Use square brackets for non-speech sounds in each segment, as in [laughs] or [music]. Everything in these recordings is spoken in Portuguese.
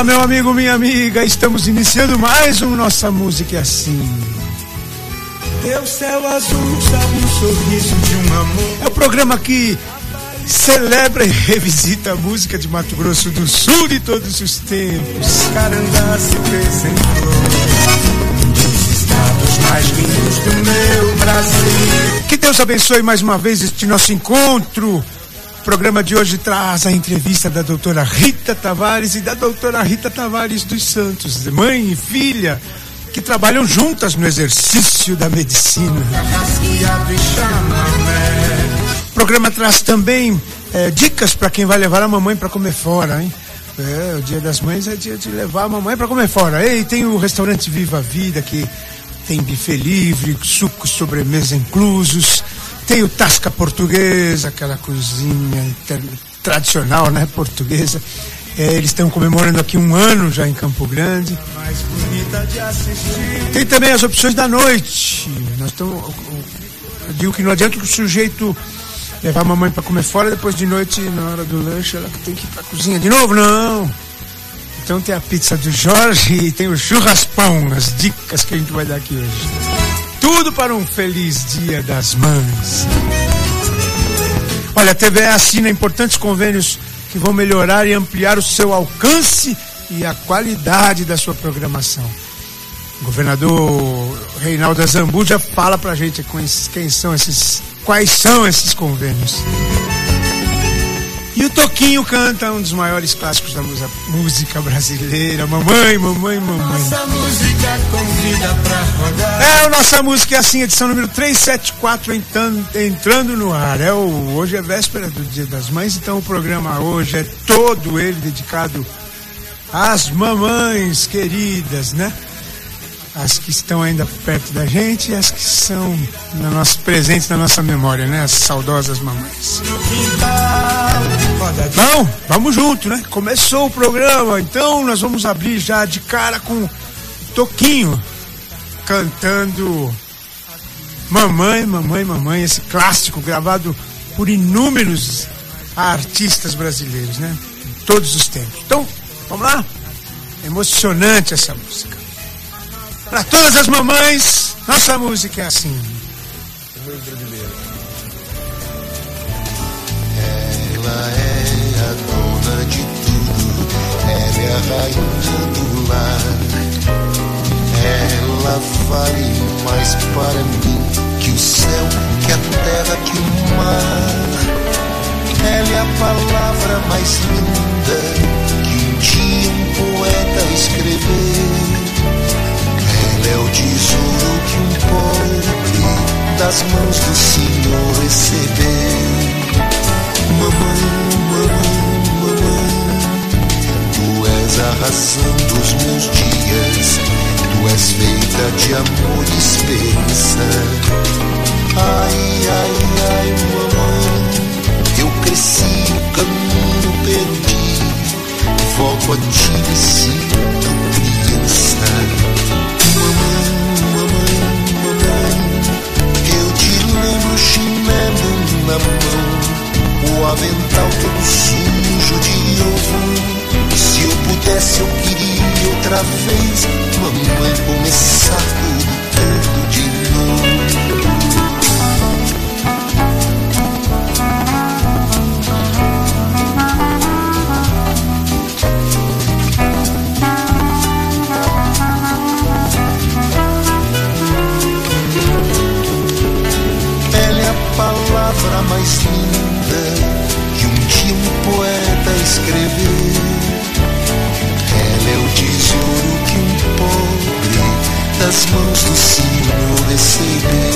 Olá, meu amigo, minha amiga. Estamos iniciando mais um Nossa Música é Assim. Teu céu azul sabe o sorriso de um amor. É o programa que celebra e revisita a música de Mato Grosso do Sul de todos os tempos. Carandá se fez em flor. Um dos estados mais lindos do meu Brasil. Que Deus abençoe mais uma vez este nosso encontro. O programa de hoje traz a entrevista da doutora Rita Tavares e da doutora Rita Tavares dos Santos, mãe e filha, que trabalham juntas no exercício da medicina. O programa traz também é, dicas para quem vai levar a mamãe para comer fora, hein? É, o dia das mães é dia de levar a mamãe para comer fora. E tem o restaurante Viva a Vida, que tem buffet livre, suco, sobremesa inclusos. Tem o Tasca Portuguesa, aquela cozinha tradicional, né, portuguesa. É, eles estão comemorando aqui um ano já em Campo Grande. Tem também as opções da noite. Nós estamos. Eu digo que não adianta que o sujeito levar a mamãe para comer fora, depois de noite, na hora do lanche, ela tem que ir para cozinha de novo. Não! Então tem a pizza do Jorge e tem o churraspão, as dicas que a gente vai dar aqui hoje. Tudo para um feliz Dia das Mães. Olha, a TVE assina importantes convênios que vão melhorar e ampliar o seu alcance e a qualidade da sua programação. O governador Reinaldo Azambu já fala pra gente quem são esses, quais são esses convênios. E o Toquinho canta um dos maiores clássicos da música brasileira. Mamãe, mamãe, mamãe. Nossa música convida pra rodar. É, a nossa música é assim, edição número 374 entrando, entrando no ar. É o, hoje é véspera do Dia das Mães, então o programa hoje é todo ele dedicado às mamães queridas, né? As que estão ainda perto da gente e as que são na nossa, presentes na nossa memória, né? As saudosas mamães. Bom, vamos junto, né? Começou o programa, então nós vamos abrir já de cara com Toquinho cantando Mamãe, Mamãe, Mamãe, esse clássico gravado por inúmeros artistas brasileiros, né? Em todos os tempos. Então, vamos lá? Emocionante essa música. Para todas as mamães, nossa música é assim. Ela é a dona de tudo, ela é a rainha do lar. Ela vale mais para mim que o céu, que a terra, que o mar. Ela é a palavra mais linda que um dia um poeta escreveu. Ela é o tesouro que um pobre das mãos razão dos meus dias, tu és feita de amor e esperança. Ai, ai, ai, mamãe, eu cresci, o caminho perdi, volto a ti me sinto criança. Mamãe, mamãe, mamãe, eu te lembro chinelo na mão o avental sujo pudesse, eu queria outra vez, mamãe, começar tudo das mãos do Senhor receber.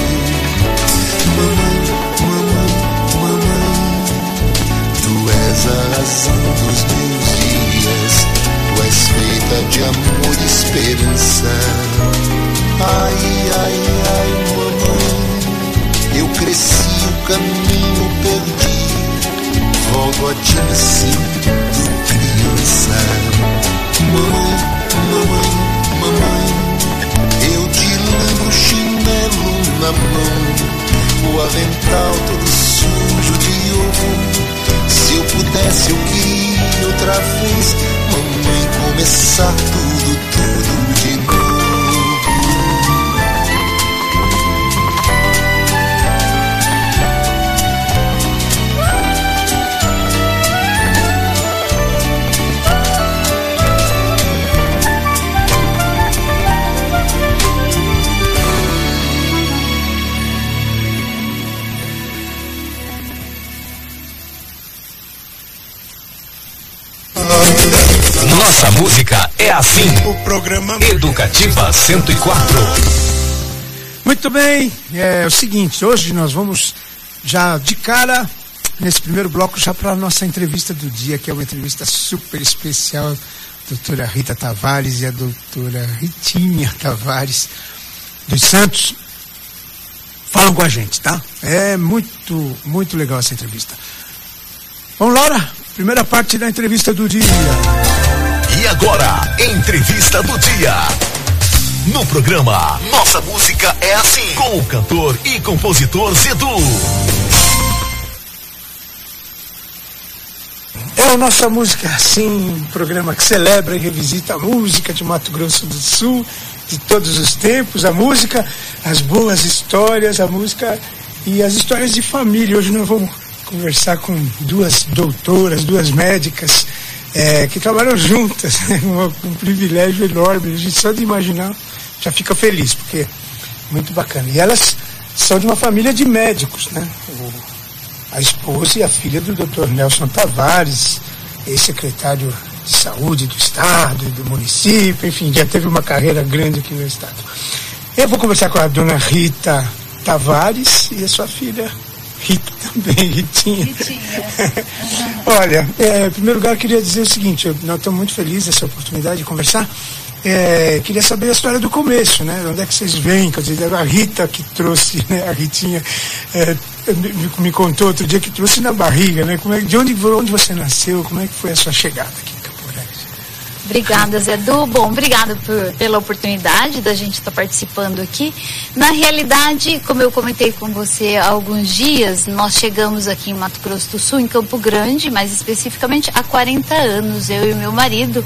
Mamãe, mamãe, mamãe, tu és a razão dos meus dias, tu és feita de amor e esperança. Ai, ai, ai, mamãe, eu cresci o caminho perdi, volto a ti me sinto avental todo sujo de ovo. Se eu pudesse, eu queria outra vez, mamãe, começar tudo, tudo assim. O programa Educativa 104. Muito bem, é o seguinte, hoje nós vamos já de cara nesse primeiro bloco já para a nossa entrevista do dia, que é uma entrevista super especial, doutora Rita Tavares e a doutora Ritinha Tavares dos Santos. Falam com a gente, tá? É muito, muito legal essa entrevista. Vamos, Laura? Primeira parte da entrevista do dia. E agora, entrevista do dia. No programa Nossa Música é Assim, com o cantor e compositor Zedu. É a nossa música assim, um programa que celebra e revisita a música de Mato Grosso do Sul, de todos os tempos, a música, as boas histórias, a música e as histórias de família. Hoje nós vamos conversar com duas doutoras, duas médicas é, que trabalham juntas, né? [laughs] um, um privilégio enorme. A gente só de imaginar já fica feliz, porque é muito bacana. E elas são de uma família de médicos, né? A esposa e a filha do Dr. Nelson Tavares, ex-secretário de saúde do estado, do município, enfim, já teve uma carreira grande aqui no estado. Eu vou conversar com a dona Rita Tavares e a sua filha Rita [laughs] também, Ritinha. Ritinha. [laughs] Olha, é, em primeiro lugar, queria dizer o seguinte: eu, nós estamos muito felizes dessa oportunidade de conversar. É, queria saber a história do começo, né? Onde é que vocês vêm? Quer dizer, a Rita que trouxe, né? A Ritinha é, me, me, contou outro dia que trouxe na barriga, né? Como é, de onde, onde você nasceu? Como é que foi a sua chegada aqui Obrigada, Zedu. Bom, obrigada por, pela oportunidade da gente estar tá participando aqui. Na realidade, como eu comentei com você há alguns dias, nós chegamos aqui em Mato Grosso do Sul, em Campo Grande, mais especificamente há 40 anos, eu e meu marido.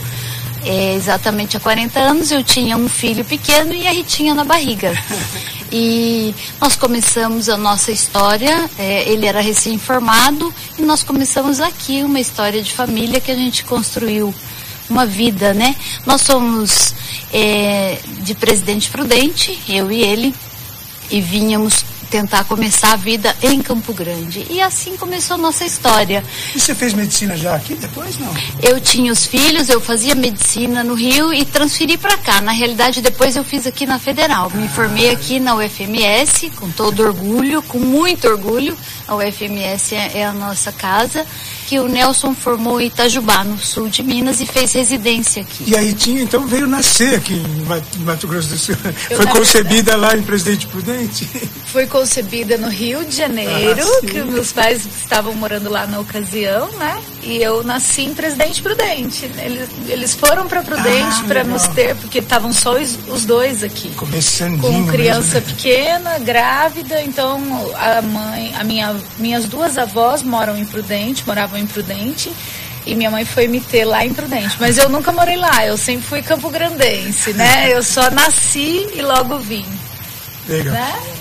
É, exatamente há 40 anos eu tinha um filho pequeno e a Ritinha na barriga. E nós começamos a nossa história, é, ele era recém-formado e nós começamos aqui uma história de família que a gente construiu uma vida, né? Nós somos é, de Presidente Prudente, eu e ele, e vínhamos tentar começar a vida em Campo Grande. E assim começou a nossa história. E você fez medicina já aqui depois, não? Eu tinha os filhos, eu fazia medicina no Rio e transferi para cá. Na realidade, depois eu fiz aqui na Federal. Me formei aqui na UFMS, com todo orgulho, com muito orgulho. A UFMS é, é a nossa casa que o Nelson formou em Itajubá, no sul de Minas, e fez residência aqui. E aí tinha, então veio nascer aqui em Mato Grosso do Sul. Eu Foi concebida verdade, lá em Presidente Prudente? Foi concebida no Rio de Janeiro, ah, que meus pais estavam morando lá na ocasião, né? E eu nasci em Presidente Prudente. Eles, eles foram para Prudente ah, para nos ter, porque estavam só os, os, dois aqui. Começando. Com criança mesmo, pequena, grávida, então a mãe, a minha, minhas duas avós moram em Prudente, moravam em Prudente. E minha mãe foi me ter lá em Prudente. Mas eu nunca morei lá, eu sempre fui Campo Grandense, né? Eu só nasci e logo vim. Legal. Né?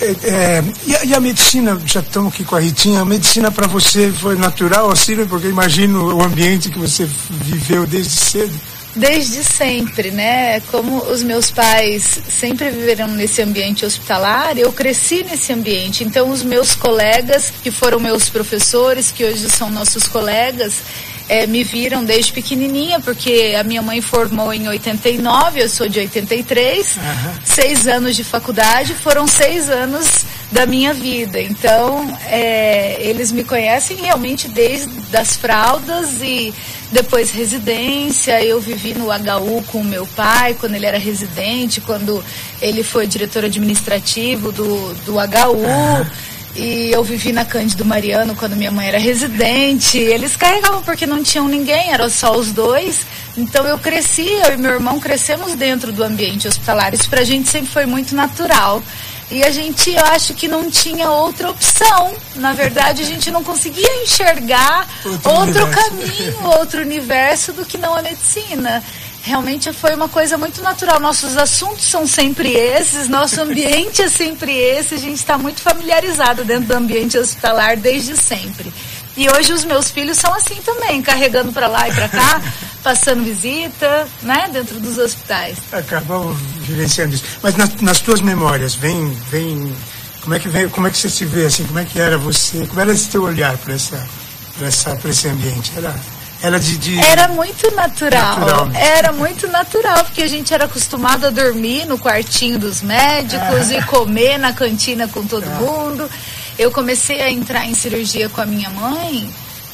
É, é, e, a, e, a, medicina, já estamos aqui com a Ritinha, a medicina para você foi natural, assim, porque imagino o ambiente que você viveu desde cedo. Desde sempre, né? Como os meus pais sempre viveram nesse ambiente hospitalar, eu cresci nesse ambiente. Então, os meus colegas, que foram meus professores, que hoje são nossos colegas, é, me viram desde pequenininha, porque a minha mãe formou em 89, eu sou de 83, uhum. seis anos de faculdade, foram seis anos da minha vida. Então, é, eles me conhecem realmente desde das fraldas e depois residência. Eu vivi no HU com o meu pai quando ele era residente, quando ele foi diretor administrativo do, do HU. E eu vivi na Cândido Mariano quando minha mãe era residente. Eles carregavam porque não tinham ninguém, eram só os dois. Então eu cresci, eu e meu irmão crescemos dentro do ambiente hospitalar. Isso pra gente sempre foi muito natural. E a gente, eu acho que não tinha outra opção. Na verdade, a gente não conseguia enxergar outro, outro caminho, outro universo do que não a medicina realmente foi uma coisa muito natural. Nossos assuntos são sempre esses, nosso [laughs] ambiente é sempre esse, a gente está muito familiarizado dentro do ambiente hospitalar desde sempre. E hoje os meus filhos são assim também, carregando para lá e para cá, [laughs] passando visita, né, dentro dos hospitais. Acabam vivenciando isso. Mas nas, nas tuas memórias, vem, vem, como é que vem, como é que você se vê assim, como é que era você, como era esse teu olhar para essa, para essa, para esse ambiente? Era era de, de... Era muito natural. natural né? Era muito natural, porque a gente era acostumado a dormir no quartinho dos médicos é. e comer na cantina com todo é. mundo. Eu comecei a entrar em cirurgia com a minha mãe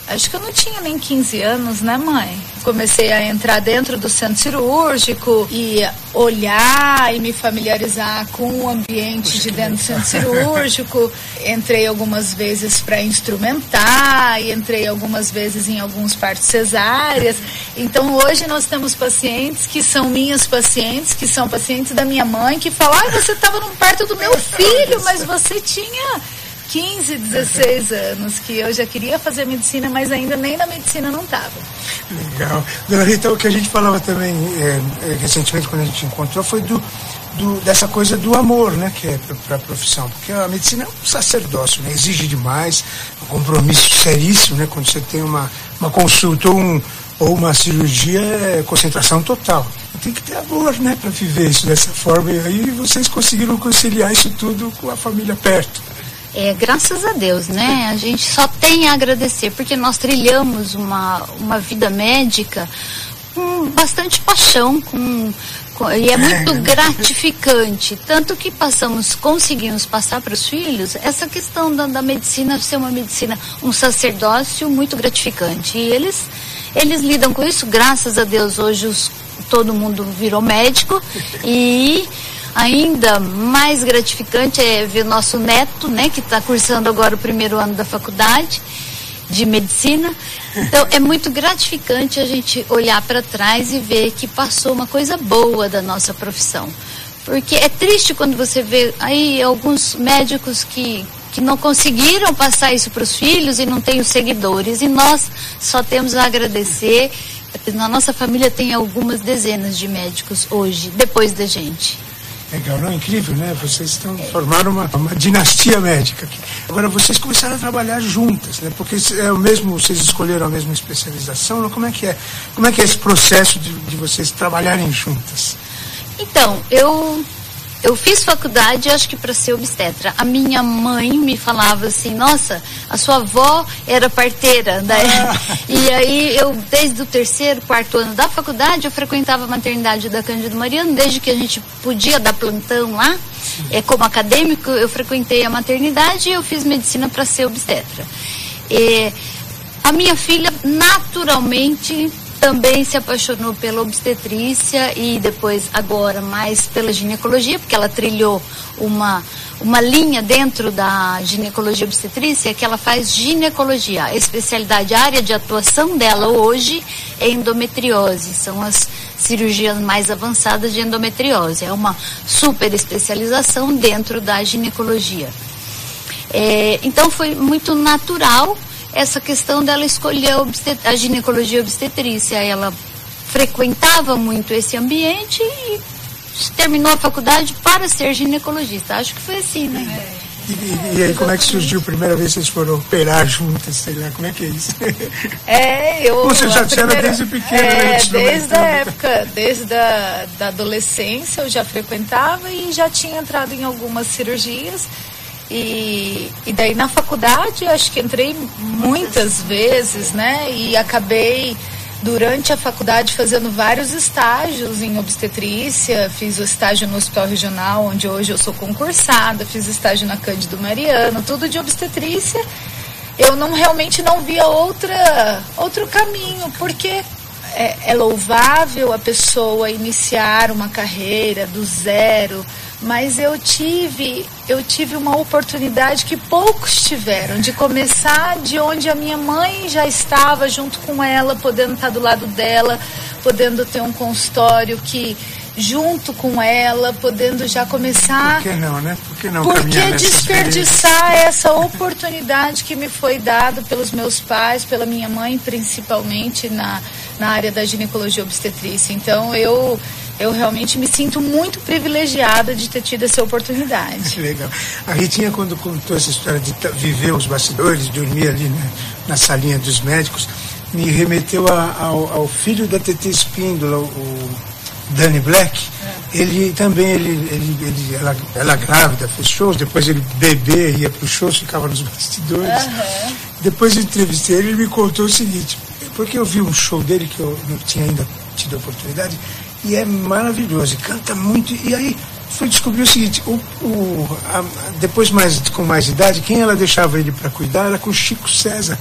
Acho que eu não tinha nem 15 anos, né, mãe? Comecei a entrar dentro do centro cirúrgico e olhar e me familiarizar com o ambiente de dentro do centro cirúrgico. Entrei algumas vezes para instrumentar e entrei algumas vezes em alguns partos cesáreas. Então hoje nós temos pacientes que são minhas pacientes, que são pacientes da minha mãe, que falam: ah, você estava no parto do meu filho, mas você tinha 15, 16 anos, que eu já queria fazer medicina, mas ainda nem na medicina não estava. Legal. Dona Rita, o que a gente falava também é, recentemente quando a gente encontrou foi do, do, dessa coisa do amor, né, que é para a profissão, porque a medicina é um sacerdócio, né, exige demais, um compromisso seríssimo, né, quando você tem uma, uma consulta ou, um, ou uma cirurgia, é concentração total. Tem que ter amor, né, para viver isso dessa forma, e aí vocês conseguiram conciliar isso tudo com a família perto. É, graças a Deus, né? A gente só tem a agradecer, porque nós trilhamos uma, uma vida médica com bastante paixão, com, com e é muito gratificante. Tanto que passamos, conseguimos passar para os filhos essa questão da, da medicina ser uma medicina, um sacerdócio muito gratificante. E eles, eles lidam com isso, graças a Deus, hoje os, todo mundo virou médico e ainda mais gratificante é ver nosso neto, né, que está cursando agora o primeiro ano da faculdade de medicina. Então é muito gratificante a gente olhar para trás e ver que passou uma coisa boa da nossa profissão. Porque é triste quando você vê aí alguns médicos que, que não conseguiram passar isso para os filhos e não têm os seguidores. E nós só temos a agradecer. Na nossa família tem algumas dezenas de médicos hoje, depois da gente. Legal, não? Incrível, né? Vocês estão formando uma, uma dinastia médica aqui. Agora, vocês começaram a trabalhar juntas, né? Porque é o mesmo, vocês escolheram a mesma especialização, não? como é que é? Como é que é esse processo de, de vocês trabalharem juntas? Então, eu eu fiz faculdade, acho que para ser obstetra. A minha mãe me falava assim: Nossa, a sua avó era parteira. Ah. [laughs] E aí, eu, desde o terceiro, quarto ano da faculdade, eu frequentava a maternidade da Cândido Mariano, desde que a gente podia dar plantão lá. É, como acadêmico, eu frequentei a maternidade e eu fiz medicina para ser obstetra. E, a minha filha, naturalmente, também se apaixonou pela obstetrícia e depois agora mais pela ginecologia, porque ela trilhou uma uma linha dentro da ginecologia obstetrícia que ela faz ginecologia. A especialidade, a área de atuação dela hoje é endometriose. São as cirurgias mais avançadas de endometriose. É uma super especialização dentro da ginecologia. É, então foi muito natural essa questão dela escolher a, a ginecologia obstetrícia. Ela frequentava muito esse ambiente e terminou a faculdade para ser ginecologista. Acho que foi assim, né? É. E, e, aí, como é que surgiu a primeira vez que vocês foram operar juntas? Sei lá, como é que é isso? É, eu. Você já tinha desde pequena, é, né? Desde a época, desde a da adolescência eu já frequentava e já tinha entrado em algumas cirurgias. E, e daí na faculdade acho que entrei muitas vezes, né? E acabei durante a faculdade fazendo vários estágios em obstetrícia, fiz o estágio no Hospital Regional, onde hoje eu sou concursada, fiz estágio na Cândido Mariano, tudo de obstetrícia. Eu não realmente não via outra outro caminho, porque é, é louvável a pessoa iniciar uma carreira do zero, mas eu tive, eu tive uma oportunidade que poucos tiveram de começar de onde a minha mãe já estava junto com ela, podendo estar do lado dela, podendo ter um consultório que junto com ela, podendo já começar. Por que não, né? Por que não Por que desperdiçar essa oportunidade que me foi dada pelos meus pais, pela minha mãe, principalmente na, na área da ginecologia obstetrícia? Então eu eu realmente me sinto muito privilegiada de ter tido essa oportunidade. [laughs] Legal. A Ritinha, quando contou essa história de viver os bastidores, dormir ali né, na salinha dos médicos, me remeteu a, ao, ao, filho da TT Espíndola, o Danny Black, é. ele também, ele, ele, ele, ela, ela grávida, fez shows, depois ele bebê, ia para os shows, ficava nos bastidores. Uhum. Depois eu entrevistei ele, ele me contou o seguinte, porque eu vi um show dele que eu não tinha ainda tido a oportunidade, e é maravilhoso, e canta muito, e aí fui descobrir o seguinte, o, o a, depois mais, com mais idade, quem ela deixava ele para cuidar era com o Chico César,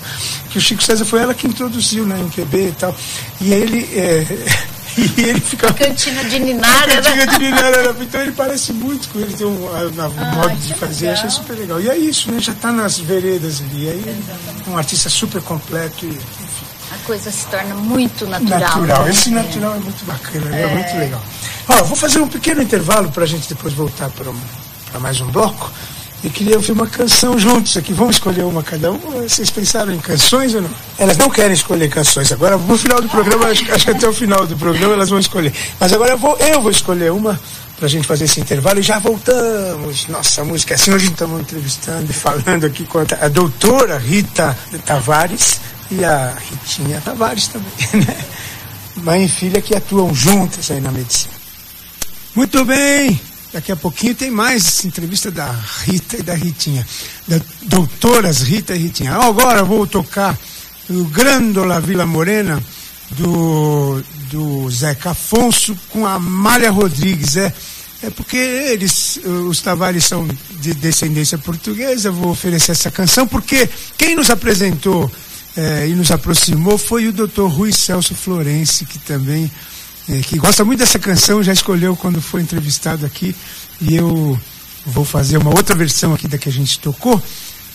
que o Chico César foi ela que introduziu na né, MPB e tal, e ele... É, [laughs] E ele fica. [laughs] Cantina de Ninara. Cantina de Ninara. Então ele parece muito com ele, tem um, um modo de fazer, legal. achei super legal. E é isso, né? Já está nas veredas ali. Aí um artista super completo. E, coisa se torna muito natural. Natural. Né? Esse natural é muito bacana, é, é muito legal. Ó, vou fazer um pequeno intervalo para a gente depois voltar para mais um bloco. E queria ouvir uma canção juntos aqui. Vamos escolher uma cada um? Vocês pensaram em canções ou não? Elas não querem escolher canções. Agora, no final do programa, acho, acho que até o final do programa elas vão escolher. Mas agora eu vou, eu vou escolher uma para a gente fazer esse intervalo e já voltamos. Nossa, música é assim. Hoje estamos entrevistando e falando aqui com a, a doutora Rita Tavares e a Ritinha Tavares também, [laughs] né? Mãe e filha que atuam juntas aí na medicina. Muito bem. Daqui a pouquinho tem mais entrevista da Rita e da Ritinha, da doutoras Rita e Ritinha. Agora vou tocar o Grândola Vila Morena do, do Zeca Afonso com a Amália Rodrigues. É, é porque eles, os Tavares, são de descendência portuguesa. Vou oferecer essa canção porque quem nos apresentou é, e nos aproximou foi o doutor Rui Celso Florense, que também é, que gosta muito dessa canção, já escolheu quando foi entrevistado aqui, e eu vou fazer uma outra versão aqui da que a gente tocou.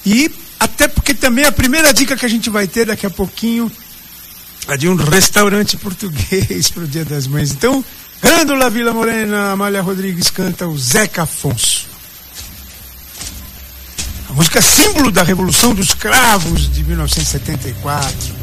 E até porque também a primeira dica que a gente vai ter daqui a pouquinho é de um restaurante português [laughs] para o Dia das Mães. Então, Grândola Vila Morena, Amália Rodrigues canta o Zeca Afonso. A música símbolo da Revolução dos Cravos de 1974.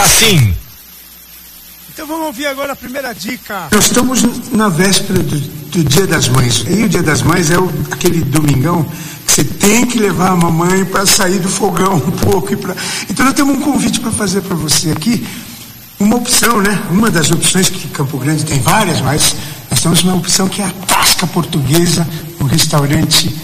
Assim. Então vamos ouvir agora a primeira dica. Nós estamos na véspera do, do Dia das Mães. E o Dia das Mães é o, aquele domingão que você tem que levar a mamãe para sair do fogão um pouco. Pra... Então nós temos um convite para fazer para você aqui. Uma opção, né? Uma das opções que Campo Grande tem várias, mas nós temos uma opção que é a Tasca Portuguesa, um restaurante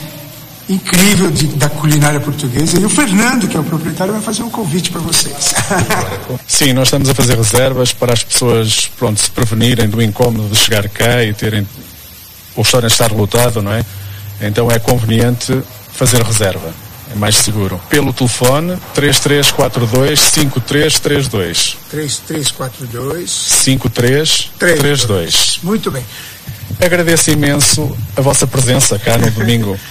incrível de, da culinária portuguesa. E o Fernando, que é o proprietário, vai fazer um convite para vocês. [laughs] Sim, nós estamos a fazer reservas para as pessoas pronto, se prevenirem do incómodo de chegar cá e terem o restaurante estar lotado, não é? Então é conveniente fazer reserva. É mais seguro. Pelo telefone 3342 5332. 3342 5332. Muito bem. Agradeço imenso a vossa presença cá no domingo. [laughs]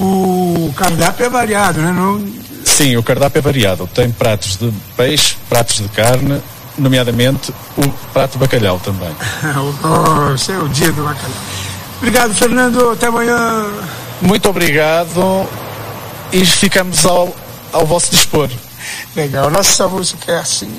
O cardápio é variado, né? Não... Sim, o cardápio é variado. Tem pratos de peixe, pratos de carne, nomeadamente o prato de bacalhau também. [laughs] oh, esse é o dia do bacalhau. Obrigado, Fernando. Até amanhã. Muito obrigado e ficamos ao, ao vosso dispor. Legal, nossa música é assim.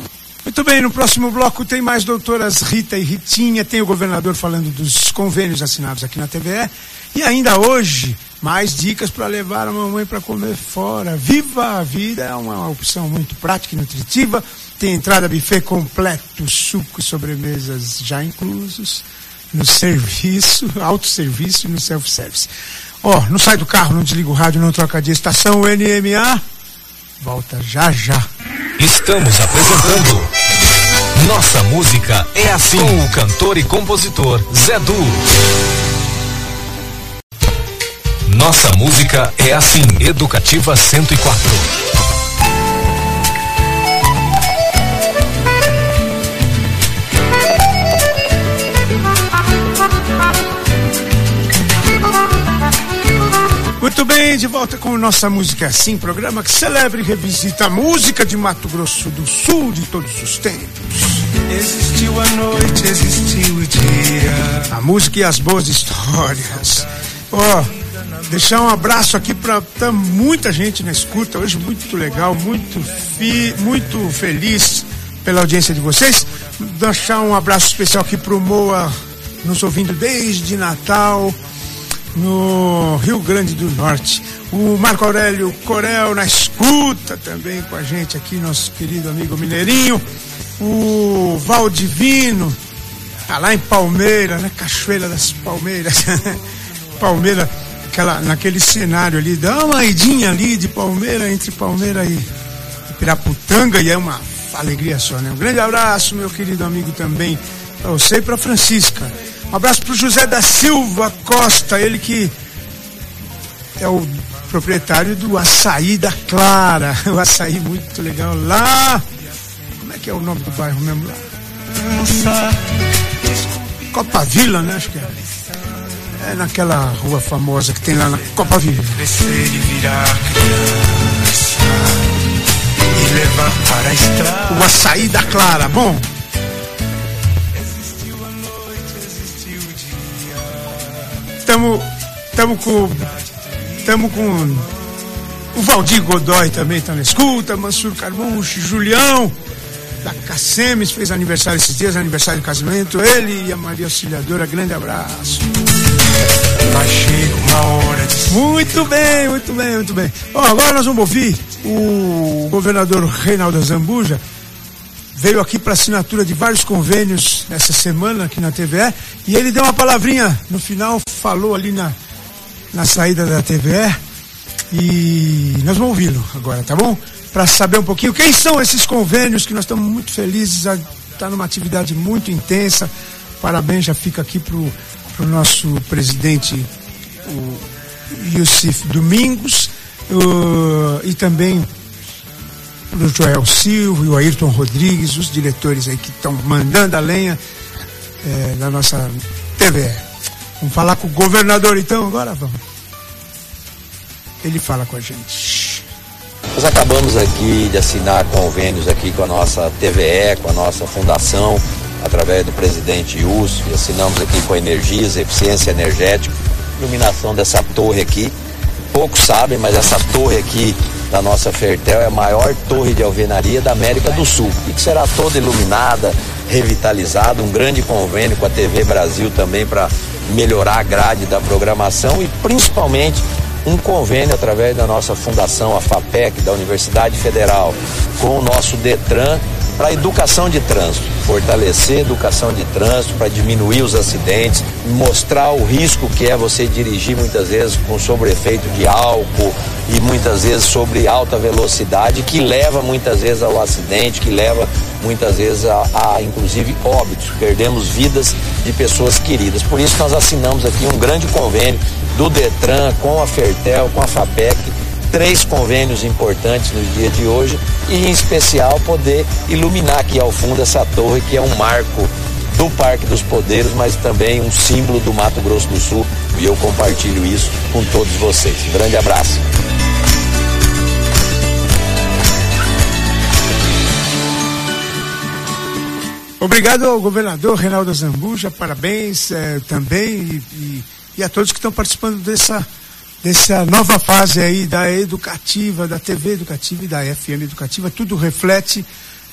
Muito bem, no próximo bloco tem mais doutoras Rita e Ritinha, tem o governador falando dos convênios assinados aqui na TVE. E ainda hoje, mais dicas para levar a mamãe para comer fora. Viva a vida é uma opção muito prática e nutritiva. Tem entrada buffet completo, suco e sobremesas já inclusos no serviço, [laughs] autosserviço e no self-service. Ó, oh, não sai do carro, não desliga o rádio, não troca de estação, o NMA volta já já. Estamos apresentando Nossa Música é Assim, com o cantor e compositor Zé Du. Nossa música é assim. Educativa 104. Muito bem, de volta com Nossa Música é Assim, programa que celebra e revisita a música de Mato Grosso do Sul de todos os tempos. Existiu a noite, existiu o dia. A música e as boas histórias. Ó, oh, Deixar um abraço aqui para tá muita gente na escuta hoje, muito legal, muito, fi, muito feliz pela audiência de vocês. Deixar um abraço especial aqui para o Moa, nos ouvindo desde Natal, no Rio Grande do Norte. O Marco Aurélio Corel na escuta também com a gente aqui, nosso querido amigo Mineirinho. O Valdivino, tá lá em Palmeiras, né? Cachoeira das Palmeiras. [laughs] Palmeira naquela, naquele cenário ali, dá uma idinha ali de Palmeira, entre Palmeira e, Piraputanga, e é uma alegria só, né? Um grande abraço, meu querido amigo também, para você e para Francisca. Um abraço para o José da Silva Costa, ele que é o proprietário do Açaí da Clara. [laughs] O açaí muito legal lá. Como é que é o nome do bairro mesmo lá? Copa Vila, né? Acho que é. É naquela rua famosa que tem lá na Copa Viva. Crescer e virar criança e levar para a estrada. O açaí da Clara, bom. Existiu a noite, existiu o dia. Estamos estamos com estamos com o Valdir Godoy também está na escuta, Mansur Carmucho, Julião da Cacemes fez aniversário esses dias, aniversário de casamento. Ele e a Maria Auxiliadora, grande abraço. Muito bem, muito bem, muito bem. Ó, agora nós vamos ouvir o governador Reinaldo Zambuja. Veio aqui para assinatura de vários convênios essa semana aqui na TVE e ele deu uma palavrinha no final, falou ali na, na saída da TVE e nós vamos ouvi-lo agora, tá bom? Para saber um pouquinho quem são esses convênios que nós estamos muito felizes a estar tá numa atividade muito intensa. Parabéns já fica aqui para o nosso presidente o Yusuf Domingos e também para o Joel Silva e o Ayrton Rodrigues, os diretores aí que estão mandando a lenha é, na nossa TVE. Vamos falar com o governador então agora? Vamos. Ele fala com a gente. Nós acabamos aqui de assinar convênios aqui com a nossa TVE, com a nossa fundação, através do presidente Yus, e assinamos aqui com Energias, Eficiência Energética, iluminação dessa torre aqui. Poucos sabem, mas essa torre aqui da nossa Fertel é a maior torre de alvenaria da América do Sul e que será toda iluminada, revitalizada, um grande convênio com a TV Brasil também para melhorar a grade da programação e principalmente um convênio através da nossa fundação, a FAPEC, da Universidade Federal, com o nosso Detran para educação de trânsito, fortalecer a educação de trânsito para diminuir os acidentes, mostrar o risco que é você dirigir muitas vezes com efeito de álcool e muitas vezes sobre alta velocidade, que leva muitas vezes ao acidente, que leva muitas vezes a, a inclusive óbitos. Perdemos vidas de pessoas queridas. Por isso nós assinamos aqui um grande convênio do Detran com a Fertel, com a FAPEC três convênios importantes no dia de hoje e, em especial, poder iluminar aqui ao fundo essa torre que é um marco do Parque dos Poderes, mas também um símbolo do Mato Grosso do Sul. E eu compartilho isso com todos vocês. Um grande abraço. Obrigado ao governador Reinaldo Zambuja, parabéns eh, também e, e, e a todos que estão participando dessa dessa nova fase aí da educativa, da TV educativa e da FM educativa, tudo reflete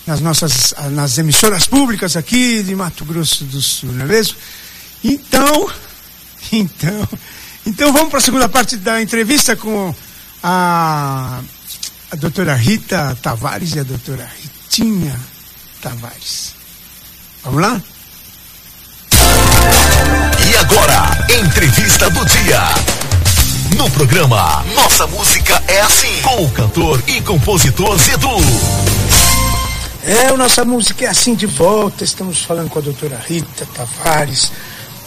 nas nossas nas emissoras públicas aqui de Mato Grosso do Sul, não é mesmo? Então, [laughs] então, então vamos para a segunda parte da entrevista com a, a doutora Rita Tavares e a doutora Ritinha Tavares. Vamos lá? E agora, entrevista do dia. No programa Nossa Música é Assim, com o cantor e compositor Zedu. É, o Nossa Música é Assim de volta. Estamos falando com a doutora Rita Tavares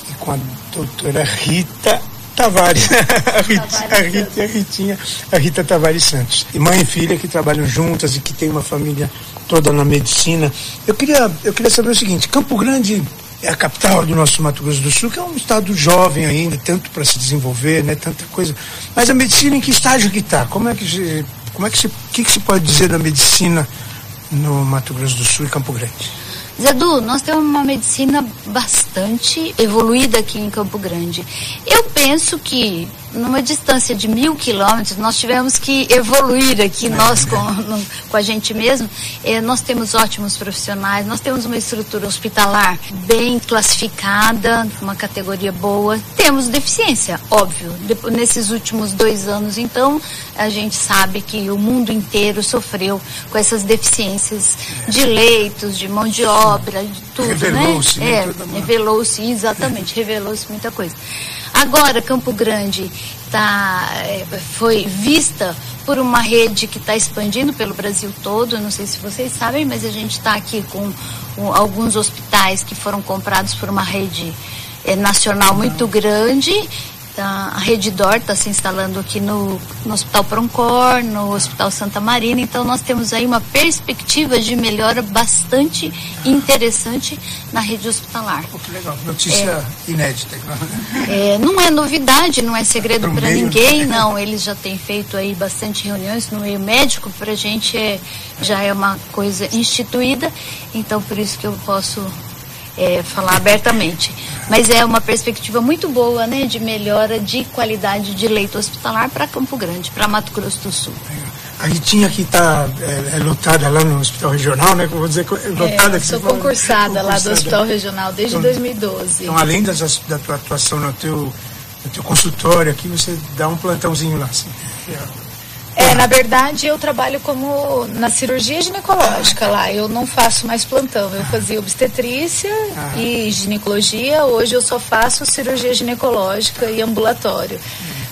e com a doutora Rita Tavares. [laughs] a, Rita, a Rita e a Ritinha, a Rita Tavares Santos. E mãe e filha que trabalham juntas e que tem uma família toda na medicina. Eu queria, eu queria saber o seguinte: Campo Grande é a capital do nosso Mato Grosso do Sul, que é um estado jovem ainda, tanto para se desenvolver, né, tanta coisa. Mas a medicina em que estágio que está? Como é que se, como é que se, que, que se pode dizer da medicina no Mato Grosso do Sul e Campo Grande? Zedu, nós temos uma medicina bastante evoluída aqui em Campo Grande. Eu penso que numa distância de mil quilômetros, nós tivemos que evoluir aqui, nós com, no, com a gente mesmo. É, nós temos ótimos profissionais, nós temos uma estrutura hospitalar bem classificada, uma categoria boa. Temos deficiência, óbvio. De, nesses últimos dois anos, então, a gente sabe que o mundo inteiro sofreu com essas deficiências de leitos, de mão de obra, de tudo, revelou-se, né? É, revelou-se, exatamente, revelou-se muita coisa. Agora, Campo Grande tá, é, foi vista por uma rede que está expandindo pelo Brasil todo. Não sei se vocês sabem, mas a gente está aqui com, com, alguns hospitais que foram comprados por uma rede é, nacional muito grande Tá, a Redidor está se instalando aqui no, no Hospital Proncor, no Hospital Santa Marina, então nós temos aí uma perspectiva de melhora bastante interessante na rede hospitalar. Que legal, notícia é, inédita. É, não é novidade, não é segredo para ninguém, não. Eles já têm feito aí bastante reuniões no meio médico, para a gente é, já é uma coisa instituída, então por isso que eu posso é, falar abertamente. Mas é uma perspectiva muito boa, né, de melhora de qualidade de leito hospitalar para Campo Grande, para Mato Grosso do Sul. A Ritinha que está é, é, lotada lá no Hospital Regional, né? Vou dizer, é lotada é, Sou concursada, fala, lá do Hospital Regional desde então, 2012. Então, além das, da tua atuação no teu, no teu consultório aqui, você dá um plantãozinho lá, assim. É, na verdade eu trabalho como na cirurgia ginecológica lá. Eu não faço mais plantão. Eu fazia obstetrícia ah. e ginecologia. Hoje eu só faço cirurgia ginecológica e ambulatório.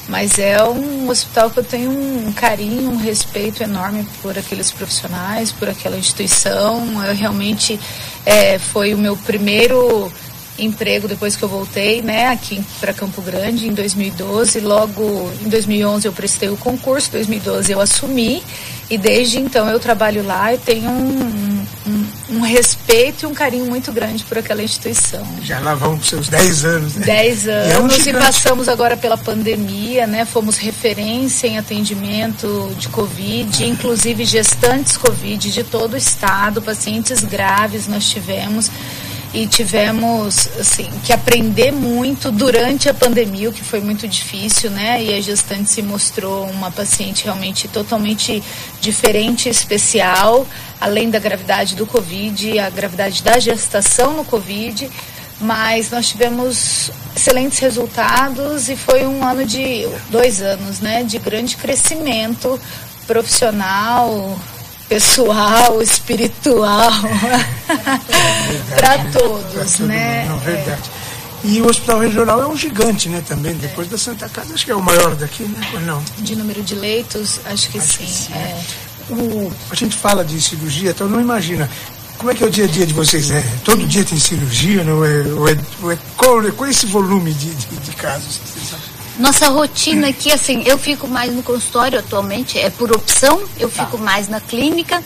Mas é um hospital que eu tenho um carinho, um respeito enorme por aqueles profissionais, por aquela instituição. Eu realmente é, foi o meu primeiro emprego depois que eu voltei, né, aqui para Campo Grande em 2012. Logo em 2011 eu prestei o concurso, 2012 eu assumi e desde então eu trabalho lá e tenho um, um, um respeito e um carinho muito grande por aquela instituição. Já lá vão seus 10 anos, né? 10 anos e, é um e passamos agora pela pandemia, né? Fomos referência em atendimento de Covid, inclusive gestantes Covid de todo o estado, pacientes graves nós tivemos. E tivemos assim que aprender muito durante a pandemia, o que foi muito difícil, né? E a gestante se mostrou uma paciente realmente totalmente diferente, especial, além da gravidade do Covid, a gravidade da gestação no Covid. Mas nós tivemos excelentes resultados e foi um ano de dois anos, né? De grande crescimento profissional, pessoal, espiritual, [laughs] para todos, né? Não, verdade. E o Hospital Regional é um gigante, né, também, depois da Santa Casa, acho que é o maior daqui, né, ou não? De número de leitos, acho que Acho sim. que sim, é. O, a gente fala de cirurgia, então não imagina. Como é que é o dia a dia de vocês? É, todo dia tem cirurgia, não é? Ou é, ou é qual, qual é esse volume de, de, de casos? Nossa rotina aqui, assim, eu fico mais no consultório atualmente, é por opção, eu fico mais na clínica.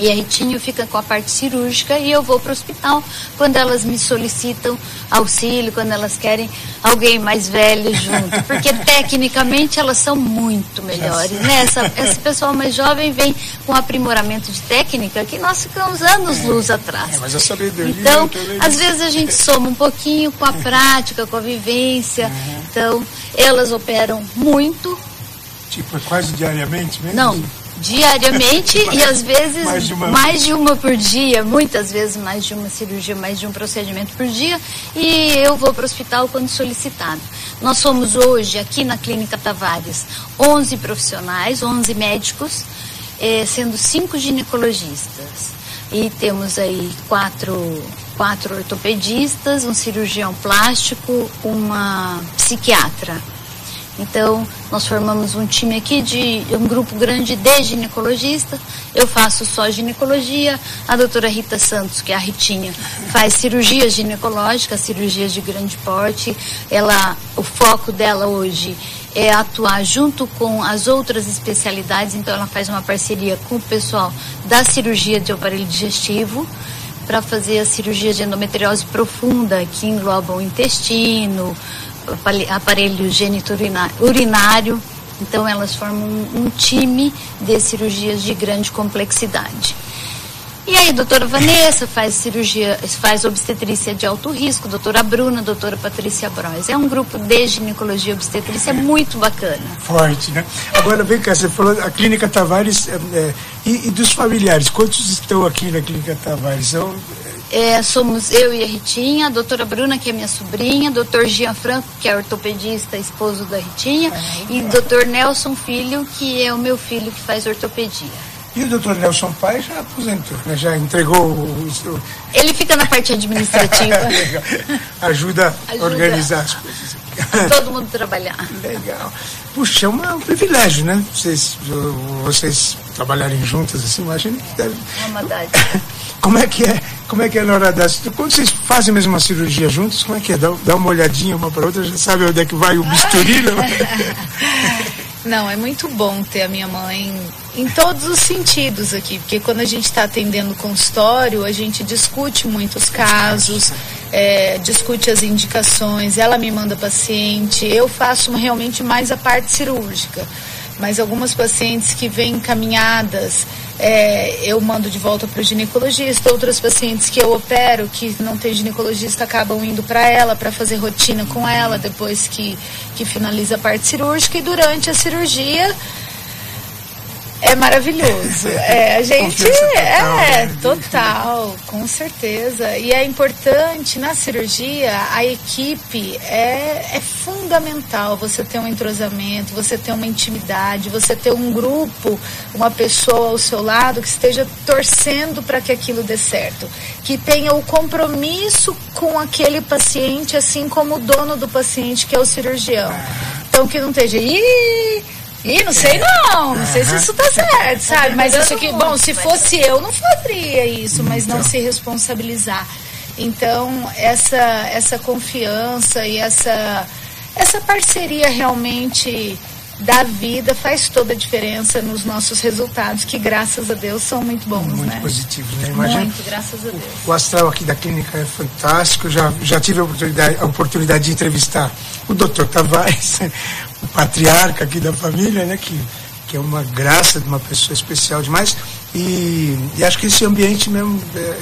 E a Ritinho fica com a parte cirúrgica e eu vou para o hospital quando elas me solicitam auxílio, quando elas querem alguém mais velho junto. Porque [laughs] tecnicamente elas são muito melhores, né? Essa, esse pessoal mais jovem vem com aprimoramento de técnica que nós ficamos anos luz atrás. É, mas a sabedoria Então, às vezes a gente soma um pouquinho com a prática, com a vivência. Uhum. Então, elas operam muito, Tipo, é quase diariamente mesmo? não, diariamente [laughs] e às vezes Mais de uma. mais de uma por dia, muitas vezes mais de uma cirurgia, mais de um procedimento por dia. E eu vou para o hospital quando solicitado. Nós somos hoje, aqui na Clínica Tavares, 11 profissionais, 11 médicos, eh, sendo cinco ginecologistas. E temos aí quatro, quatro ortopedistas, um cirurgião plástico, uma psiquiatra. Então, nós formamos um time aqui de um grupo grande de ginecologistas. Eu faço só ginecologia. A doutora Rita Santos, que é a Ritinha, faz cirurgia ginecológica, cirurgias de grande porte. Ela, o foco dela hoje é atuar junto com as outras especialidades. Então, ela faz uma parceria com o pessoal da cirurgia de aparelho digestivo para fazer a cirurgia de endometriose profunda, que engloba o intestino, aparelho genito-urinário. Então, elas formam um, um time de cirurgias de grande complexidade. E aí, doutora Vanessa faz cirurgia, faz obstetrícia de alto risco, doutora Bruna, doutora Patrícia Bros. É um grupo de ginecologia e obstetrícia muito bacana. Forte, né? Agora, vem cá, você falou a Clínica Tavares, é, é, e, e dos familiares, quantos estão aqui na Clínica Tavares? São, É, somos eu e a Ritinha, a doutora Bruna, que é minha sobrinha, doutor Gian Franco, que é ortopedista, esposo da Ritinha, e doutor Nelson Filho, que é o meu filho que faz ortopedia. e o doutor Nelson Pai já aposentou, né? já entregou o, o- Ele fica na parte administrativa, [laughs] Legal. ajuda a Ajuda. organizar as coisas. todo mundo trabalhar. Legal. Puxa, é uma- um privilégio, né? Vocês, vocês trabalharem juntas assim, imagina que deve... É uma [laughs] dádiva. Como é que é? Como é que é na hora das. Quando vocês fazem mesmo uma cirurgia juntos, como é que é? Dá, dá uma olhadinha uma para outra, já sabe onde é que vai o bisturi, não? [laughs] Não, é muito bom ter a minha mãe em todos os sentidos aqui, porque quando a gente está atendendo consultório, a gente discute muitos casos, é, discute as indicações, ela me manda paciente, eu faço realmente mais a parte cirúrgica. Mas algumas pacientes que vêm encaminhadas, é, eu mando de volta para o ginecologista. Outras pacientes que eu opero, que não tem ginecologista, acabam indo para ela para fazer rotina com ela depois que, que finaliza a parte cirúrgica. E durante a cirurgia é maravilhoso. É, a gente total, é né? total, com certeza. E é importante na cirurgia a equipe é, é fundamental. Você ter um entrosamento, você ter uma intimidade, você ter um grupo, uma pessoa ao seu lado que esteja torcendo para que aquilo dê certo, que tenha o compromisso com aquele paciente, assim como o dono do paciente que é o cirurgião. Então que não esteja Ih, Ih, não sei não, não sei se isso tá certo, sabe? Mas isso aqui, bom, se fosse eu, não faria isso, mas não se responsabilizar. Então, essa, essa confiança e essa, essa parceria realmente da vida faz toda a diferença nos nossos resultados, que graças a Deus são muito bons, Muito né? positivo, né? Imagina. Muito, graças a Deus. O astral aqui da clínica é fantástico. Já, já tive a oportunidade, a oportunidade de entrevistar o doutor Tavares, o patriarca aqui da família, né? Que, que é uma graça de uma pessoa especial demais. E, e acho que esse ambiente mesmo é,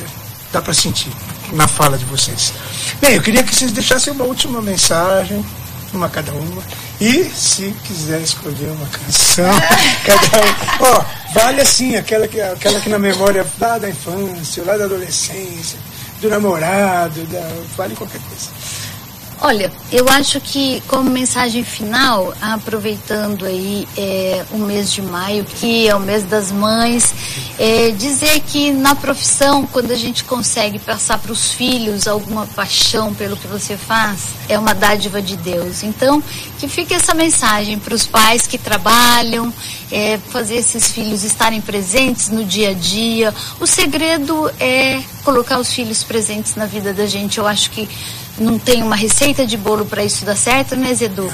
dá para sentir. na fala de vocês. Bem, eu queria que vocês deixassem uma última mensagem, uma cada uma, e se quiser escolher uma canção, [laughs] cada um. Ó, vale assim, aquela que, aquela que na memória lá da infância, lá da adolescência, do namorado, da, vale qualquer coisa. Olha, eu acho que como mensagem final, aproveitando aí é, o mês de maio, que é o mês das mães, é, dizer que na profissão, quando a gente consegue passar para os filhos alguma paixão pelo que você faz, é uma dádiva de Deus. Então, que fique essa mensagem para os pais que trabalham, é, fazer esses filhos estarem presentes no dia a dia. O segredo é colocar os filhos presentes na vida da gente. Eu acho que não tem uma receita de bolo para isso dar certo, né, Zedu?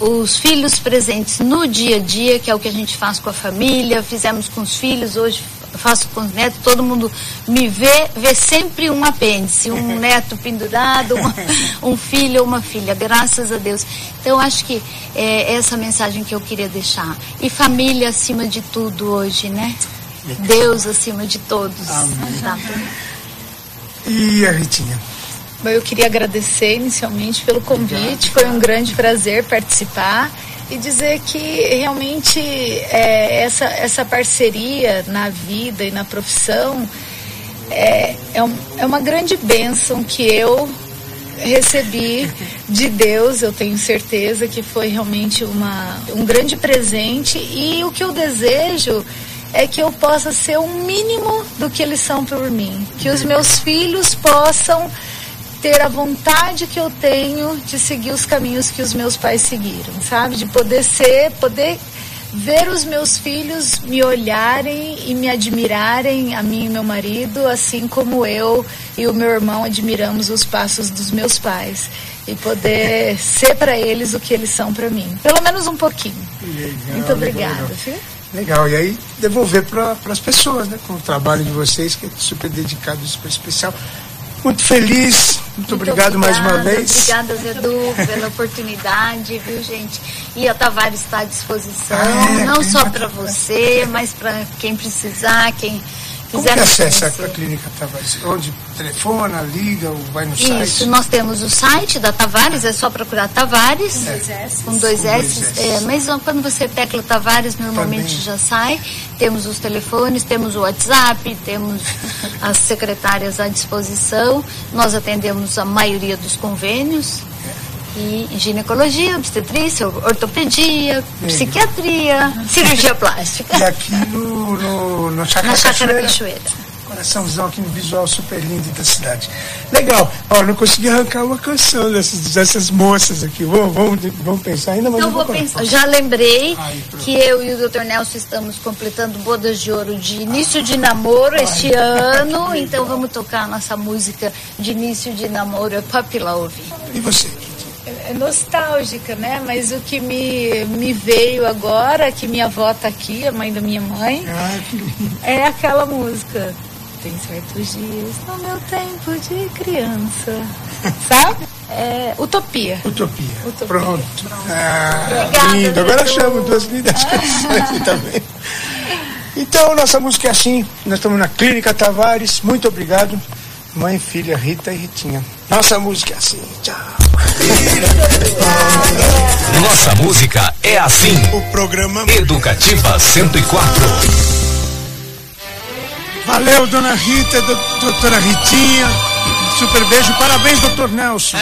Uhum. Os filhos presentes no dia a dia, que é o que a gente faz com a família, fizemos com os filhos, hoje faço com os netos, todo mundo me vê, vê sempre um apêndice, um [laughs] neto pendurado, uma, um filho ou uma filha, graças a Deus. Então, acho que é essa mensagem que eu queria deixar. E família acima de tudo hoje, né? Deus acima de todos. Amém. Tá. E a Ritinha? Bom, eu queria agradecer inicialmente pelo convite, foi um grande prazer participar e dizer que realmente é, essa, essa parceria na vida e na profissão é, é, um, é uma grande bênção que eu recebi de Deus, eu tenho certeza que foi realmente uma, um grande presente. E o que eu desejo é que eu possa ser o mínimo do que eles são por mim, que os meus filhos possam ter a vontade que eu tenho de seguir os caminhos que os meus pais seguiram, sabe? De poder ser, poder ver os meus filhos me olharem e me admirarem, a mim e meu marido, assim como eu e o meu irmão admiramos os passos dos meus pais. E poder ser para eles o que eles são para mim. Pelo menos um pouquinho. Legal, Muito obrigada. Legal. legal. E aí devolver para as pessoas, né? Com o trabalho de vocês, que é super dedicado, super especial. Muito feliz, muito, muito obrigado obrigada, mais uma vez. Obrigada, Zedu, pela [laughs] oportunidade, viu, gente? E a Tavares está à disposição, ah, é, não só para você, mas para quem precisar, quem como que acessa a clínica Tavares? Onde telefona, liga ou vai no Isso, site? Isso, nós temos o site da Tavares, é só procurar Tavares. Com dois S. Com dois S. É, mas quando você tecla Tavares, normalmente Também. já sai. Temos os telefones, temos o WhatsApp, temos as secretárias à disposição. Nós atendemos a maioria dos convênios e ginecologia, obstetrícia, ortopedia, psiquiatria, cirurgia plástica. E aqui no, no, no Chácara, Na Chácara Cachoeira. Coraçãozão aqui no visual super lindo da cidade. Legal. Ó, não consegui arrancar uma canção dessas, dessas moças aqui. Vamos, vamos, vamos pensar ainda, mais. então, vou pensar. Já lembrei Ai, que eu e o Dr. Nelson estamos completando bodas de ouro de início de namoro Ai. este ano. Então vamos tocar a nossa música de início de namoro, é Pop Love. E você? É nostálgica, né? Mas o que me, me veio agora, que minha avó tá aqui, a mãe da minha mãe, é aquela música. Tem certos dias no meu tempo de criança. [laughs] Sabe? É, utopia. Utopia. Utopia. Pronto. Ah, Obrigada, lindo. Agora chamo duas lindas canções também. Então, nossa música é assim. Nós estamos na Clínica Tavares. Muito obrigado. Mãe, filha, Rita e Ritinha. Nossa música é assim. Tchau. Nossa música é assim. O programa Educativa 104. Valeu, dona Rita, do, doutora Ritinha. Super beijo. Parabéns, doutor Nelson.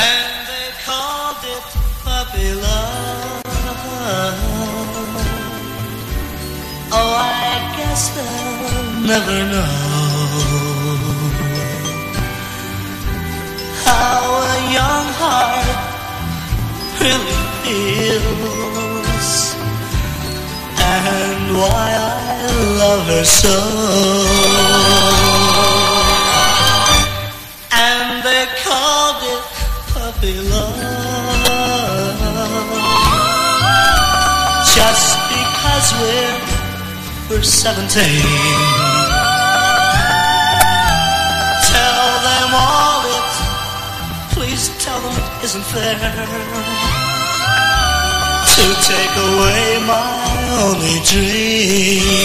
Oh, I guess they'll never know. How a young heart really feels and why I love her so. And they called it puppy love just because we're we're seventeen. Isn't fair to take away my only dream.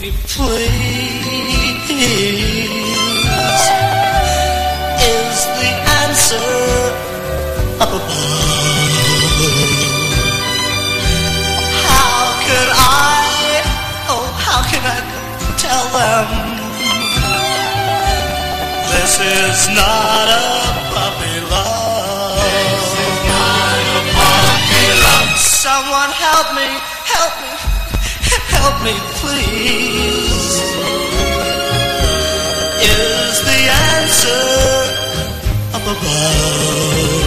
Me, please. Is the answer up above? How could I, oh, how can I tell them this is not a puppy love? this is not a puppy love? Someone help me, help me, help me, please. Is the answer up above?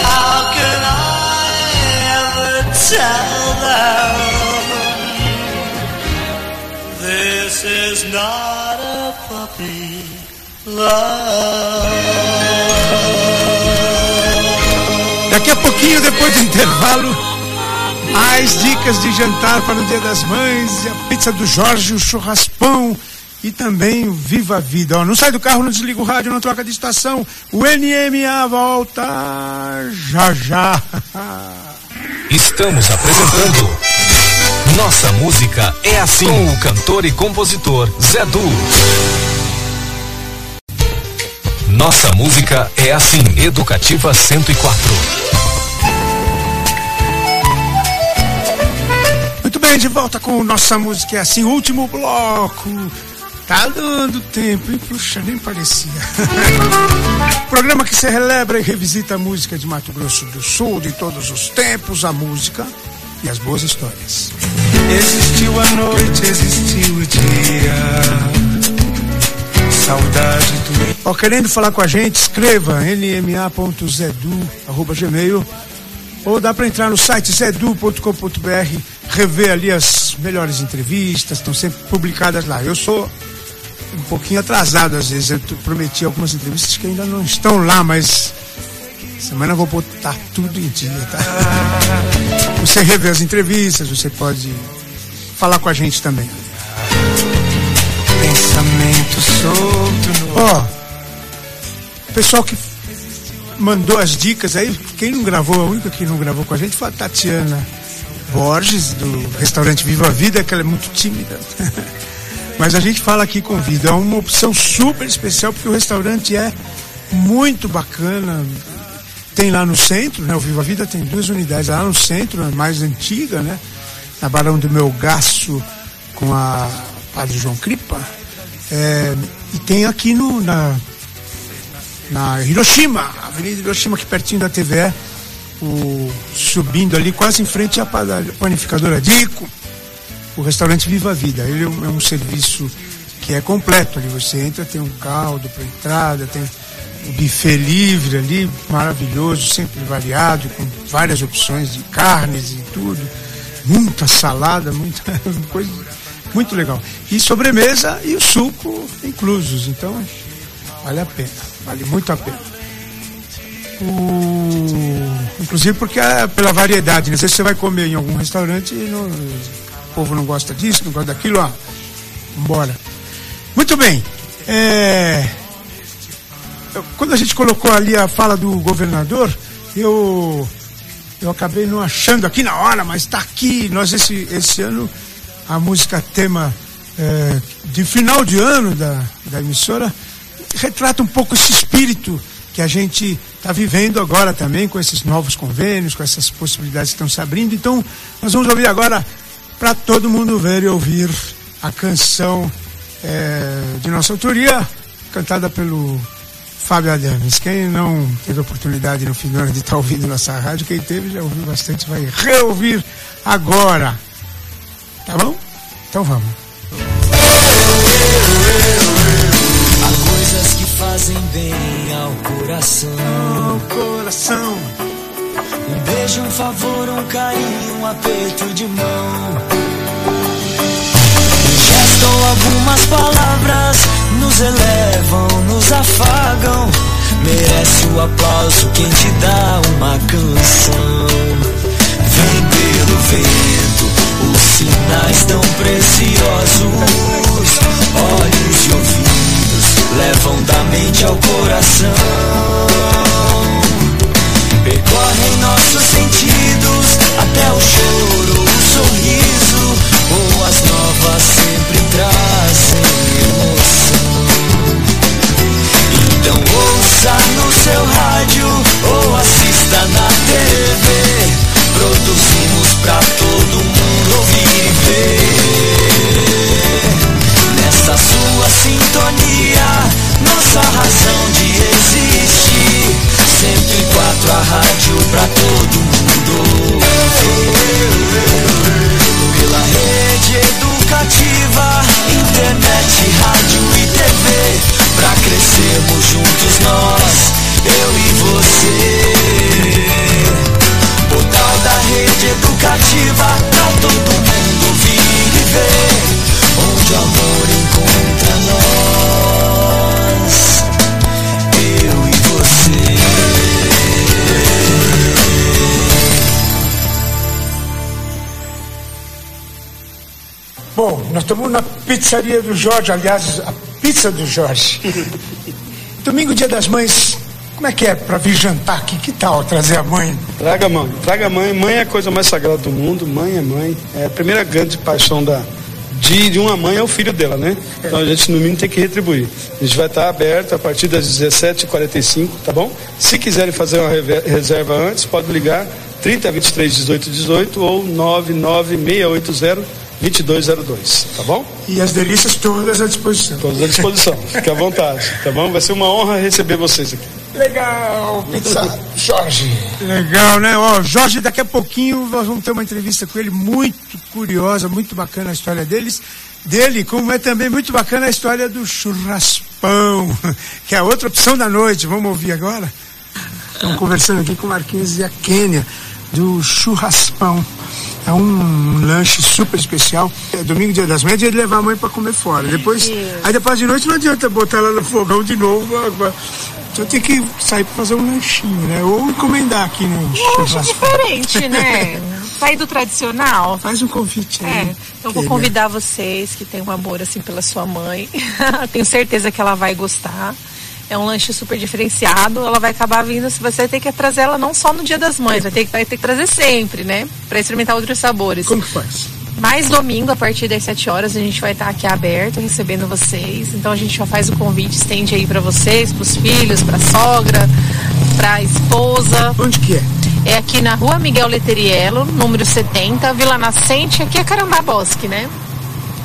How can I ever tell them this is not a puppy love? Daqui a pouquinho, depois do intervalo, mais dicas de jantar para o Dia das Mães, a pizza do Jorge, o churraspão e também o Viva a Vida. Ó, não sai do carro, não desliga o rádio, não troca de estação. O NMA volta já já. [laughs] Estamos apresentando Nossa Música é Assim com o cantor e compositor Zé Du. Nossa Música é Assim, Educativa 104. Bem, de volta com Nossa Música é Assim, último bloco. Tá dando tempo, hein? Puxa, nem parecia. [laughs] Programa que se relembra e revisita a música de Mato Grosso do Sul, de todos os tempos, a música e as boas histórias. Existiu a noite, existiu o dia. Saudade do. Ó, querendo falar com a gente, escreva nma.zedu.gmail ou dá para entrar no site zedu.com.br, rever ali as melhores entrevistas, estão sempre publicadas lá. Eu sou um pouquinho atrasado às vezes, eu prometi algumas entrevistas que ainda não estão lá, mas semana eu vou botar tudo em dia, tá? Você rever as entrevistas, você pode falar com a gente também. Pensamento solto. Ó, pessoal que mandou as dicas aí, quem não gravou, a única que não gravou com a gente foi a Tatiana Borges, do restaurante Viva a Vida, que ela é muito tímida. [laughs] Mas a gente fala aqui com vida, é uma opção super especial, porque o restaurante é muito bacana. Tem lá no centro, né? O Viva a Vida tem duas unidades lá no centro, a mais antiga, né? Na Barão do Melgaço com a Padre João Cripa. É, e tem aqui no, na, na Hiroshima, Avenida Hiroshima, aqui pertinho da TVE, o, subindo ali, quase em frente à panificadora Dico, o restaurante Viva a Vida. Ele é um, é um serviço que é completo ali. Você entra, tem um caldo para entrada, tem o buffet livre ali, maravilhoso, sempre variado, com várias opções de carnes e tudo. Muita salada, muita [laughs] coisa muito legal. E sobremesa e o suco inclusos. Então, vale a pena. Vale muito a pena. O... Inclusive porque é pela variedade, né? Às vezes você vai comer em algum restaurante e não... o povo não gosta disso, não gosta daquilo, ó. Vambora. Muito bem. É... Quando a gente colocou ali a fala do governador, eu eu acabei não achando aqui na hora, mas está aqui. Nós esse, esse ano a música tema é, de final de ano da, da emissora retrata um pouco esse espírito que a gente está vivendo agora também com esses novos convênios, com essas possibilidades que estão se abrindo. Então, nós vamos ouvir agora para todo mundo ver e ouvir a canção é, de nossa autoria, cantada pelo Fábio Adames. Quem não teve oportunidade no final de estar tá ouvindo nossa rádio, quem teve já ouviu bastante, vai reouvir agora. Tá bom? Então vamos. Há coisas que fazem bem ao coração. Ao coração. Um beijo, um favor, um carinho, um aperto de mão. Um gesto ou algumas palavras nos elevam, nos afagam. Merece o aplauso quem te dá uma canção. Vem pelo vento os sinais tão preciosos, olhos e ouvidos levam da mente ao coração. Percorrem nossos sentidos até o choro, o sorriso. Boas novas sempre trazem emoção. Então ouça no seu rádio ou assista na TV. Produzimos pra todo mundo ouvir e ver. Nessa sua sintonia, nossa razão de existir. 104 a rádio pra todo mundo. Pela rede educativa, internet, rádio e TV. Pra crescermos juntos nós, eu e você. Portal da rede educativa, pra todo mundo vir e ver. Onde o amor encontra nós. Pizzaria do Jorge, aliás, a pizza do Jorge. [laughs] Domingo, dia das mães, como é que é para vir jantar aqui? Que tal trazer a mãe? Traga a mãe, traga a mãe. Mãe é a coisa mais sagrada do mundo. Mãe é mãe. É a primeira grande paixão da, de, de uma mãe é o filho dela, né? Então a gente no mínimo tem que retribuir. A gente vai estar aberto a partir das 17h45, tá bom? Se quiserem fazer uma reserva antes, pode ligar 30 23 18 18 ou 99680 2202, tá bom? E as delícias todas à disposição. Todas à disposição, fique à vontade, tá bom? Vai ser uma honra receber vocês aqui. Legal, pizza Jorge. Legal, né? Ó, Jorge, daqui a pouquinho nós vamos ter uma entrevista com ele muito curiosa, muito bacana a história deles. Dele, como é também muito bacana a história do churraspão, [laughs] que é a outra opção da noite. Vamos ouvir agora? Estamos conversando aqui com o Marquinhos e a Quênia do churraspão. É um lanche super especial. É domingo, dia das mães, é dia de levar a mãe para comer fora. Depois, aí depois de noite não adianta botar ela no fogão de novo. Então tem que sair para fazer um lanchinho, né? Ou encomendar aqui no lanche diferente, né? [laughs] Sair do tradicional. Faz um convite aí. É, então vou convidar vocês que têm um amor assim pela sua mãe. [laughs] Tenho certeza que ela vai gostar. É um lanche super diferenciado. Ela vai acabar vindo, você vai ter que trazer ela não só no Dia das Mães, vai ter, vai ter que trazer sempre, né? Para experimentar outros sabores. Como que faz? Mais domingo, a partir das 7 horas, a gente vai estar aqui aberto, recebendo vocês. Então a gente já faz o convite, estende aí para vocês, para os filhos, para a sogra, para a esposa. Onde que é? É aqui na rua Miguel Leteriello, número 70, Vila Nascente, aqui é Carambá Bosque, né?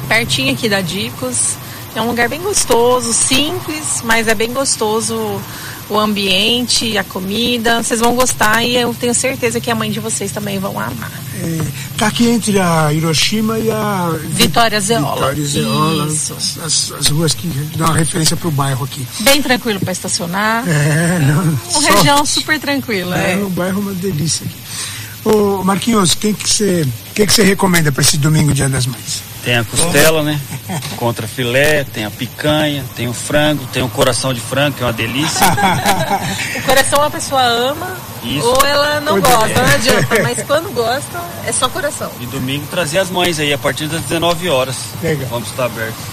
Pertinho aqui da Dicos. É um lugar bem gostoso, simples, mas é bem gostoso o ambiente, a comida. Vocês vão gostar e eu tenho certeza que a mãe de vocês também vão amar. É, tá aqui entre a Hiroshima e a Vitória Zeola. Vitória Zeola. Isso. As, as, ruas que dão uma referência para o bairro aqui. Bem tranquilo para estacionar. É, não. Uma região super tranquila. É, é. um bairro uma delícia aqui. Ô, Marquinhos, quem que você, que que recomenda para esse domingo, Dia das Mães? Tem a costela, né? Contra filé, tem a picanha, tem o frango, tem o coração de frango, que é uma delícia. o coração a pessoa ama Isso. ou ela não gosta, não adianta. Mas quando gosta, é só coração. E domingo trazer as mães aí, a partir das 19 horas. Legal. Vamos estar abertos.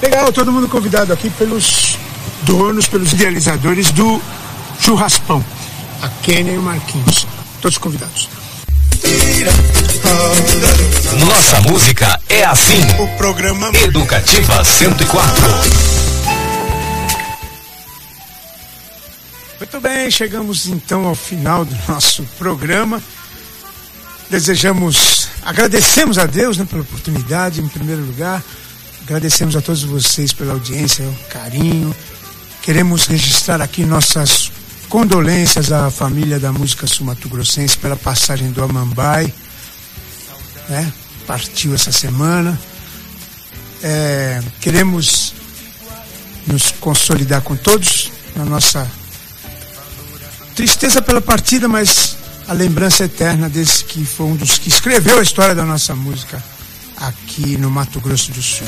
Legal, todo mundo convidado aqui pelos donos, pelos idealizadores do Churraspão. A Kênia e o Marquinhos. Todos convidados. Nossa música é assim. O programa Educativa 104. Muito bem, chegamos então ao final do nosso programa. Desejamos, agradecemos a Deus né, pela oportunidade, em primeiro lugar. Agradecemos a todos vocês pela audiência, o carinho. Queremos registrar aqui nossas condolências à família da música sumatogrossense pela passagem do Amambai, né? Partiu essa semana. É, queremos nos consolidar com todos na nossa tristeza pela partida, mas a lembrança eterna desse que foi um dos que escreveu a história da nossa música aqui no Mato Grosso do Sul.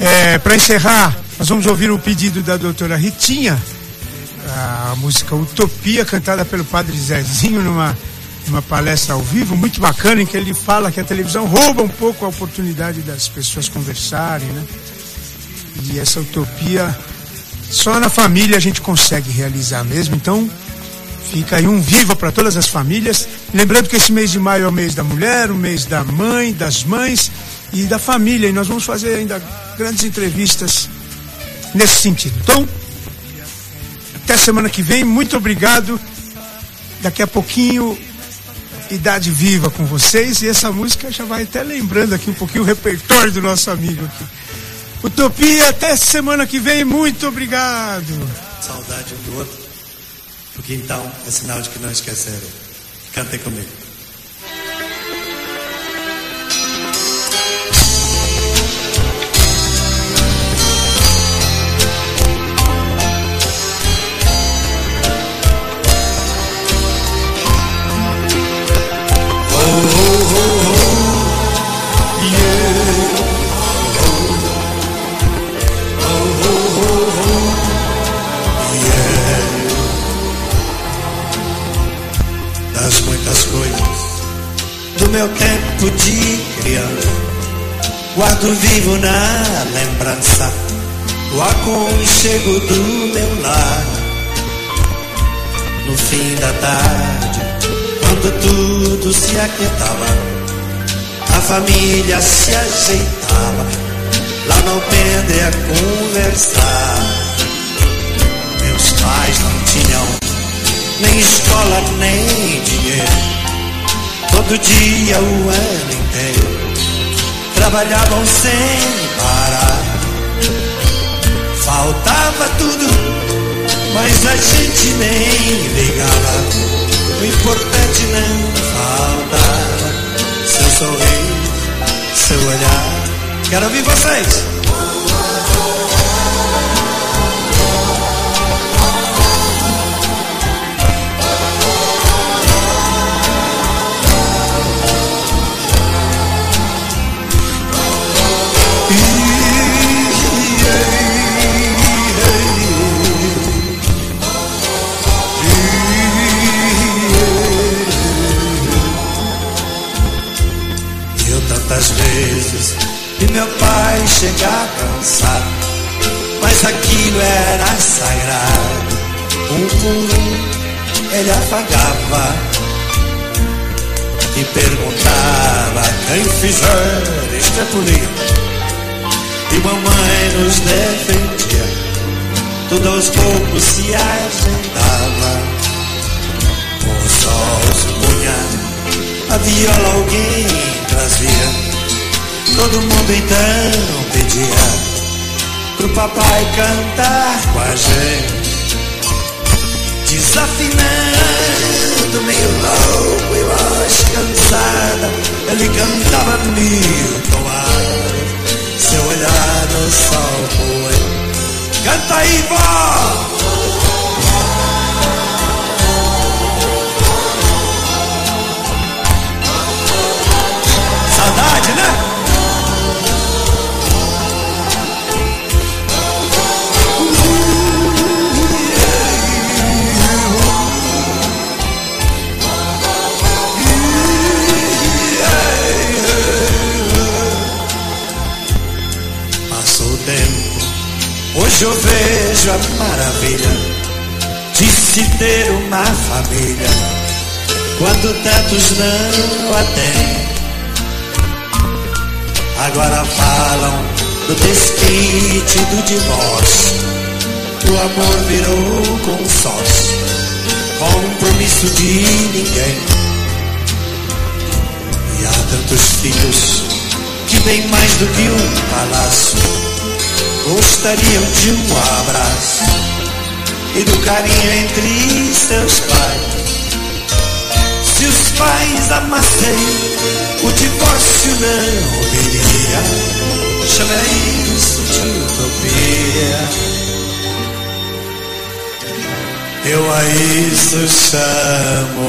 É, Para encerrar, nós vamos ouvir o pedido da doutora Ritinha a música Utopia, cantada pelo Padre Zezinho numa, numa palestra ao vivo, muito bacana, em que ele fala que a televisão rouba um pouco a oportunidade das pessoas conversarem, né? E essa utopia só na família a gente consegue realizar mesmo. Então, fica aí um viva para todas as famílias. Lembrando que esse mês de maio é o mês da mulher, o mês da mãe, das mães e da família. E nós vamos fazer ainda grandes entrevistas nesse sentido. Então, até semana que vem. Muito obrigado. Daqui a pouquinho, Idade Viva com vocês. E essa música já vai até lembrando aqui um pouquinho o repertório do nosso amigo aqui. Utopia, até semana que vem. Muito obrigado. Saudade um do outro. Porque então é sinal de que não esqueceram. Cantem comigo. Meu tempo de criança. Guardo vivo na lembrança o aconchego do meu lar. No fim da tarde, quando tudo se aquietava, a família se ajeitava lá no pendre a conversar. Meus pais não tinham nem escola nem dinheiro. Todo dia, o ano inteiro, trabalhavam sem parar. Faltava tudo, mas a gente nem ligava. O importante não faltava. Seu sorriso, seu olhar. Quero ouvir vocês. Tantas vezes vi meu pai chegar cansado, mas aquilo era sagrado. Um por um ele afagava e perguntava quem fizer é punir. E mamãe nos defendia, tudo aos poucos se ajeitava. O sol se punha, a viola alguém Todo mundo então pedia pro papai cantar com a gente. Desafinando, meio louco e voz cansada, ele cantava mil toadas. Seu olhar no sol poema. Canta aí, vó! Família quando tantos não a têm. Agora falam do desquite do divórcio. O amor virou consórcio, compromisso de ninguém. E há tantos filhos que bem mais do que um palácio gostariam de um abraço e do carinho entre seus pais. Se os pais amassem, o divórcio não viria. Chama isso de utopia. Eu a isso chamo.